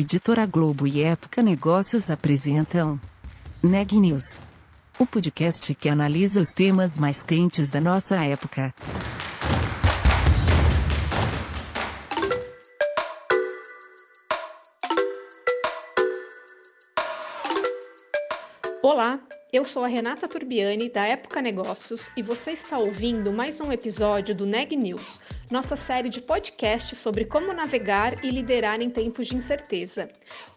Editora Globo e Época Negócios apresentam Neg News, o podcast que analisa os temas mais quentes da nossa época. Olá, eu sou a Renata Turbiani da Época Negócios e você está ouvindo mais um episódio do Neg News, nossa série de podcasts sobre como navegar e liderar em tempos de incerteza.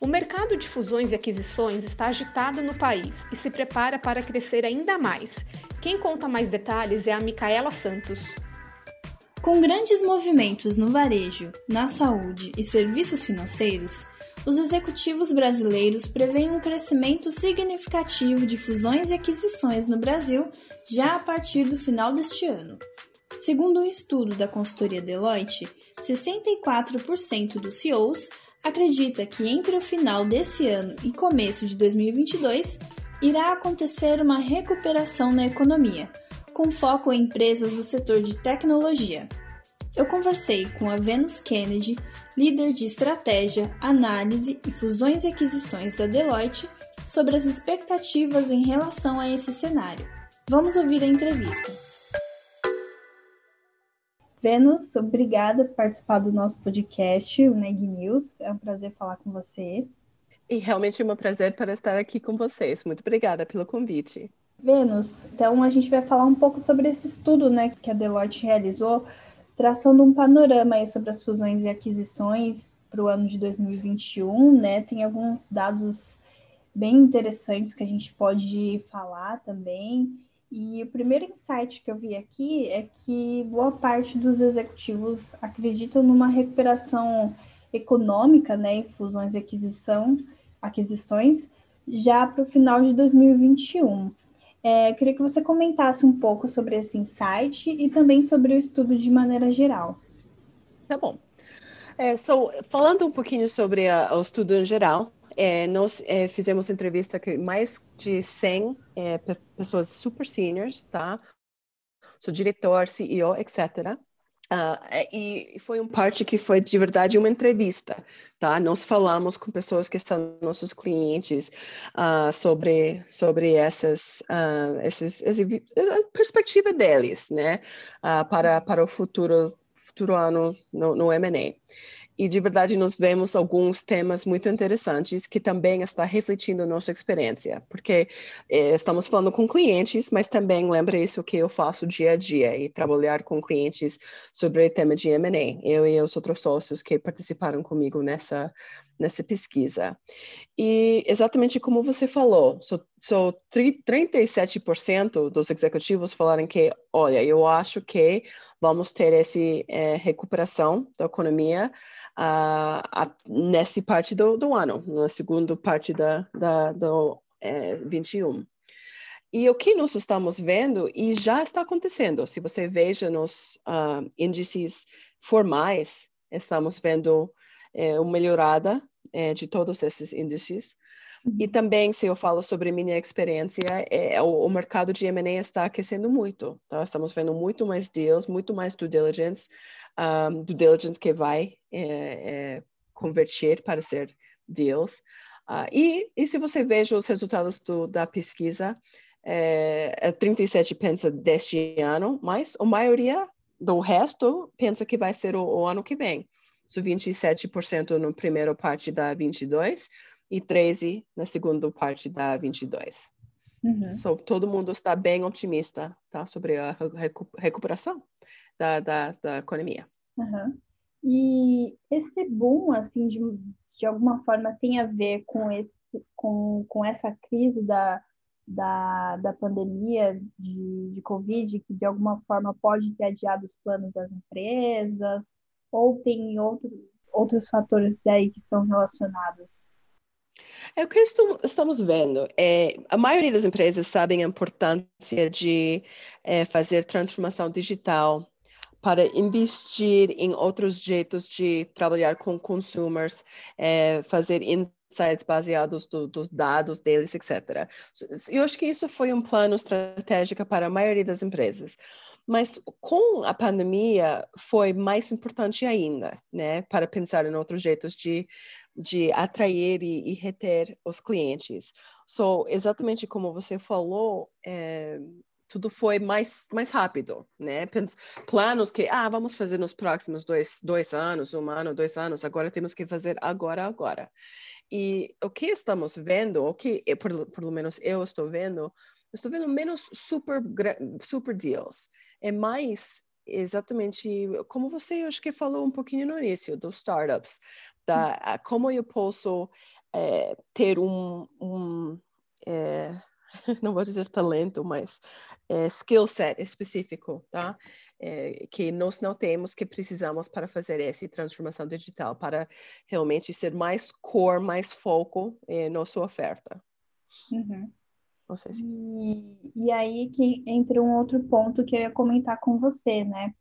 O mercado de fusões e aquisições está agitado no país e se prepara para crescer ainda mais. Quem conta mais detalhes é a Micaela Santos. Com grandes movimentos no varejo, na saúde e serviços financeiros, os executivos brasileiros preveem um crescimento significativo de fusões e aquisições no Brasil já a partir do final deste ano. Segundo um estudo da consultoria Deloitte, 64% dos CEOs acredita que entre o final desse ano e começo de 2022 irá acontecer uma recuperação na economia, com foco em empresas do setor de tecnologia. Eu conversei com a Venus Kennedy, líder de estratégia, análise e fusões e aquisições da Deloitte, sobre as expectativas em relação a esse cenário. Vamos ouvir a entrevista. Vênus, obrigada por participar do nosso podcast, o Neg News. É um prazer falar com você. E realmente é um prazer para estar aqui com vocês. Muito obrigada pelo convite. Vênus, então a gente vai falar um pouco sobre esse estudo né, que a Deloitte realizou traçando um panorama sobre as fusões e aquisições para o ano de 2021, né? Tem alguns dados bem interessantes que a gente pode falar também. E o primeiro insight que eu vi aqui é que boa parte dos executivos acreditam numa recuperação econômica, né, em fusões e aquisição, aquisições, já para o final de 2021. É, queria que você comentasse um pouco sobre esse insight e também sobre o estudo de maneira geral. Tá bom. É, so, falando um pouquinho sobre a, o estudo em geral, é, nós é, fizemos entrevista com mais de 100 é, pessoas super seniors, tá? Sou diretor, CEO, etc. Uh, e foi um parte que foi de verdade uma entrevista, tá? Nós falamos com pessoas que são nossos clientes uh, sobre sobre essas, uh, essas, essa perspectiva deles, né? para para o futuro futuro ano no, no M&A. E de verdade nós vemos alguns temas muito interessantes que também está refletindo nossa experiência, porque eh, estamos falando com clientes, mas também lembra isso que eu faço dia a dia e trabalhar com clientes sobre o tema de M&A. Eu e os outros sócios que participaram comigo nessa nessa pesquisa. E exatamente como você falou, so, so 37% dos executivos falaram que, olha, eu acho que vamos ter essa eh, recuperação da economia uh, nessa parte do, do, ano, na segunda parte da, da, do é, 21. E o que nós estamos vendo, e já está acontecendo, se você veja nos uh, índices formais, estamos vendo é, uma melhorada é, de todos esses índices. E uhum. também, se eu falo sobre minha experiência, é, o, o mercado de M&A está aquecendo muito. Tá? Estamos vendo muito mais deals, muito mais due diligence, um, due diligence que vai é, é, converter para ser deals. Uh, e, e se você veja os resultados do, da pesquisa, é, 37 pensa deste ano, mas a maioria do resto pensa que vai ser o, o ano que vem. So 27% na primeira parte da 22 e 13 na segunda parte da 22. Uhum. So, todo mundo está bem otimista tá, sobre a recuperação da, da, da economia. Uhum. E esse boom, assim, de, de alguma forma tem a ver com, esse, com, com essa crise da, da, da pandemia de, de Covid, que de alguma forma pode ter adiado os planos das empresas, ou tem outro, outros fatores aí que estão relacionados? É o que estamos vendo. É, a maioria das empresas sabem a importância de é, fazer transformação digital para investir em outros jeitos de trabalhar com consumers, é, fazer insights baseados do, dos dados deles, etc. Eu acho que isso foi um plano estratégico para a maioria das empresas. Mas com a pandemia foi mais importante ainda, né, para pensar em outros jeitos de de atrair e, e reter os clientes. So, exatamente como você falou, é, tudo foi mais, mais rápido, né? Planos que, ah, vamos fazer nos próximos dois, dois anos, um ano, dois anos, agora temos que fazer agora, agora. E o que estamos vendo, o que, por, pelo menos eu estou vendo, estou vendo menos super, super deals. É mais exatamente como você acho que falou um pouquinho no início dos startups, da como eu posso é, ter um, um é, não vou dizer talento, mas é, skill set específico, tá? É, que nós não temos, que precisamos para fazer essa transformação digital, para realmente ser mais core, mais foco em nossa oferta. Uhum. Sei se... E, e aí que entra um outro ponto que eu ia comentar com você, né?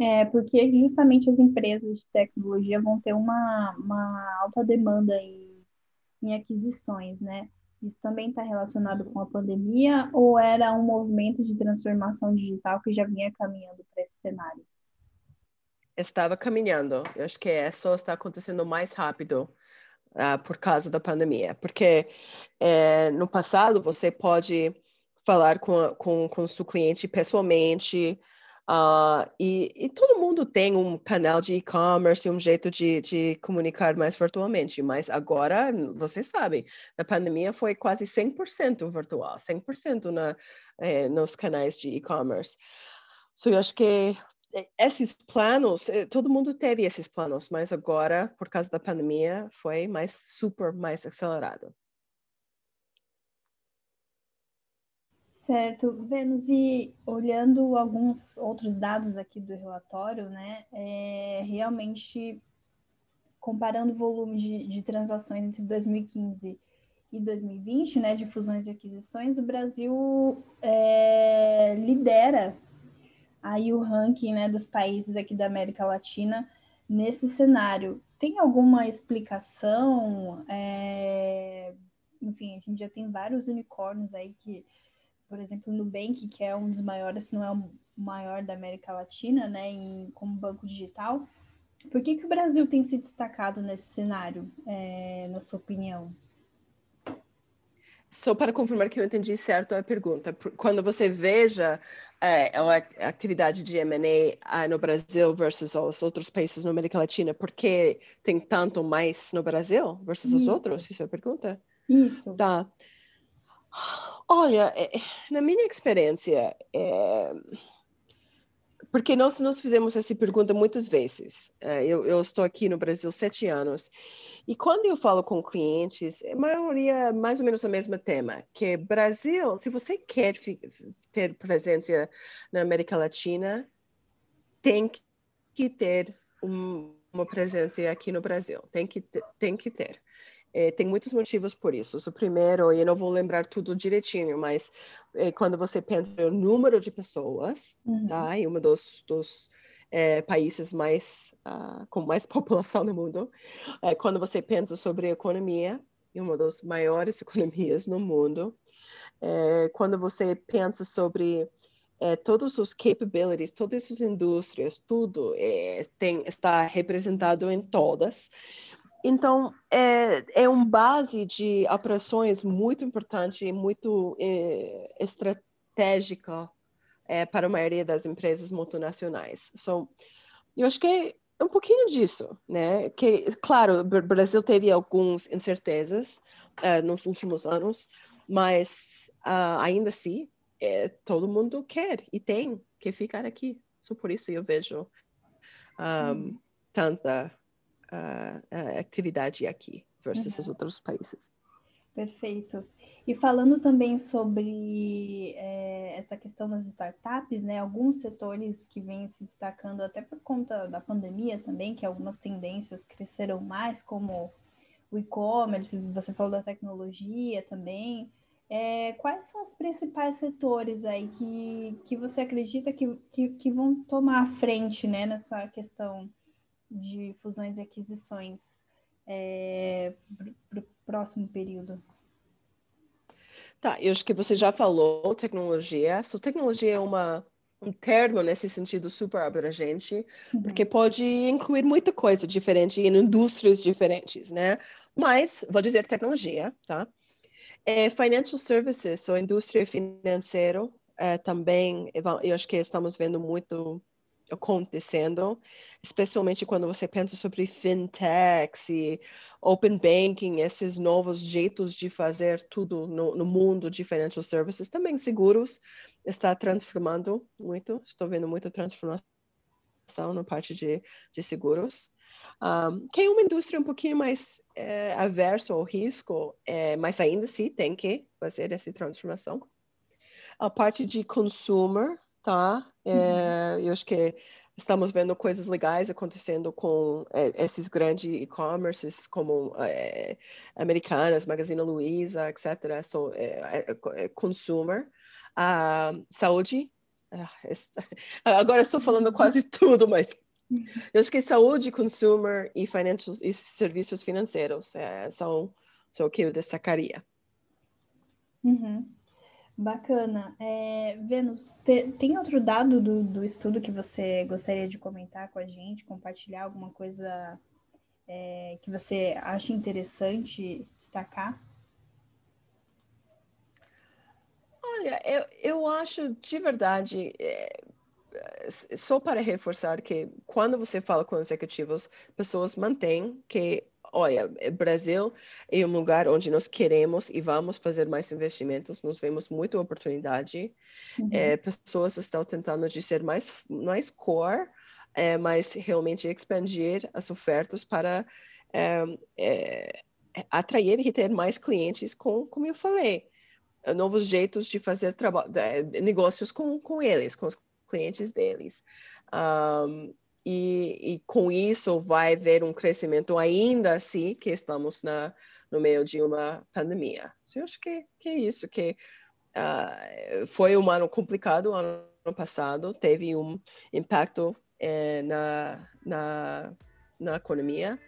É, porque justamente as empresas de tecnologia vão ter uma, uma alta demanda em, em aquisições, né? Isso também está relacionado com a pandemia ou era um movimento de transformação digital que já vinha caminhando para esse cenário? Estava caminhando. Eu acho que é só está acontecendo mais rápido uh, por causa da pandemia. Porque é, no passado você pode falar com, com, com seu cliente pessoalmente, Uh, e, e, todo mundo tem um canal de e-commerce, um jeito de, de, comunicar mais virtualmente, mas agora, vocês sabem, a pandemia foi quase 100% virtual, 100% na, eh, nos canais de e-commerce. So, eu acho que esses planos, eh, todo mundo teve esses planos, mas agora, por causa da pandemia, foi mais super mais acelerado. Certo, Vênus, e olhando alguns outros dados aqui do relatório, né, é, realmente comparando o volume de, de, transações entre 2015 e 2020, né, de fusões e aquisições, o Brasil é, lidera aí o ranking, né, dos países aqui da América Latina nesse cenário. Tem alguma explicação? É, enfim, a gente já tem vários unicórnios aí que por exemplo, o Nubank, que é um dos maiores, se não é o maior da América Latina, né, em, como banco digital. Por que, que o Brasil tem se destacado nesse cenário, é, na sua opinião? Só para confirmar que eu entendi certo a pergunta, quando você veja é, a atividade de M&A ah, no Brasil versus os outros países na América Latina, por que tem tanto mais no Brasil versus Isso. os outros? Isso é a pergunta? Isso. Tá. Olha, é, na minha experiência, é... porque nós nos fizemos essa pergunta muitas vezes. É, eu, eu, estou aqui no Brasil sete anos e quando eu falo com clientes, a maioria mais ou menos o mesmo tema, que Brasil, se você quer ter presença na América Latina, tem que ter um, uma presença aqui no Brasil, tem que tem que ter. É, tem muitos motivos por isso. O primeiro, e eu não vou lembrar tudo direitinho, mas é, quando você pensa no número de pessoas, uhum. tá? Em um dos, dos é, países mais uh, com mais população no mundo, é, quando você pensa sobre economia, em uma das maiores economias no mundo, é, quando você pensa sobre é, todos os capabilities, todas as indústrias, tudo tem, está representado em todas. Então, é, é um base de operações muito importante e muito é, estratégica é, para a maioria das empresas multinacionais. So, eu acho que é um pouquinho disso, né? Que, claro, o Brasil teve algumas incertezas uh, nos últimos anos, mas uh, ainda assim, é, todo mundo quer e tem que ficar aqui. So, por isso eu vejo um, hum. tanta a, atividade aqui versus uhum. os outros países. Perfeito. E falando também sobre é, essa questão das startups, né? Alguns setores que vêm se destacando até por conta da pandemia também, que algumas tendências cresceram mais, como o e-commerce, você falou da tecnologia também. É, quais são os principais setores aí que, que você acredita que, que, que vão tomar a frente né, nessa questão de fusões e aquisições é, para o próximo período? Tá, eu acho que você já falou tecnologia. So, tecnologia é uma um termo nesse sentido super abrangente, uhum. porque pode incluir muita coisa diferente em indústrias diferentes, né? Mas, vou dizer tecnologia, tá? É, financial services, ou indústria financeira, é, também, eu acho que estamos vendo muito acontecendo, especialmente quando você pensa sobre fintechs e open banking, esses novos jeitos de fazer tudo no, no mundo de financial services, também seguros, está transformando muito, estou vendo muita transformação na parte de, de seguros. Um, é uma indústria um pouquinho mais é, aversa ao risco, é, mas ainda assim tem que fazer essa transformação. A parte de consumer, tá? É, uhum. Eu acho que estamos vendo coisas legais acontecendo com é, esses grandes e-commerces como é, Americanas, Magazine Luiza, etc. So, consumer. A saúde. Ah, agora estou falando quase tudo, mas eu acho que saúde, consumer e, financials, e serviços financeiros são, são o que eu destacaria. Uhum. Bacana. É, Vênus, te, tem outro dado do, do estudo que você gostaria de comentar com a gente, compartilhar alguma coisa é, que você acha interessante destacar? Olha, eu, eu acho de verdade, é, só para reforçar que quando você fala com executivos, pessoas mantêm que olha, é, Brasil é um lugar onde nós queremos e vamos fazer mais investimentos, nós vemos muita oportunidade. Uhum. É, pessoas estão tentando de ser mais, mais core, é, mas realmente expandir as ofertas para é atrair e ter mais clientes com, como eu falei, novos jeitos de fazer negócios com, com eles, com os clientes deles. Um, e, e, com isso vai haver um crescimento ainda assim que estamos na, no meio de uma pandemia. Eu acho que, que é isso, que uh, foi um ano complicado ano passado, teve um impacto eh, na, na, na economia,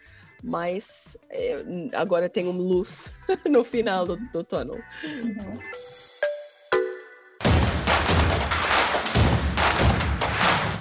mas eh, agora tem uma luz no final do, do túnel. Uhum.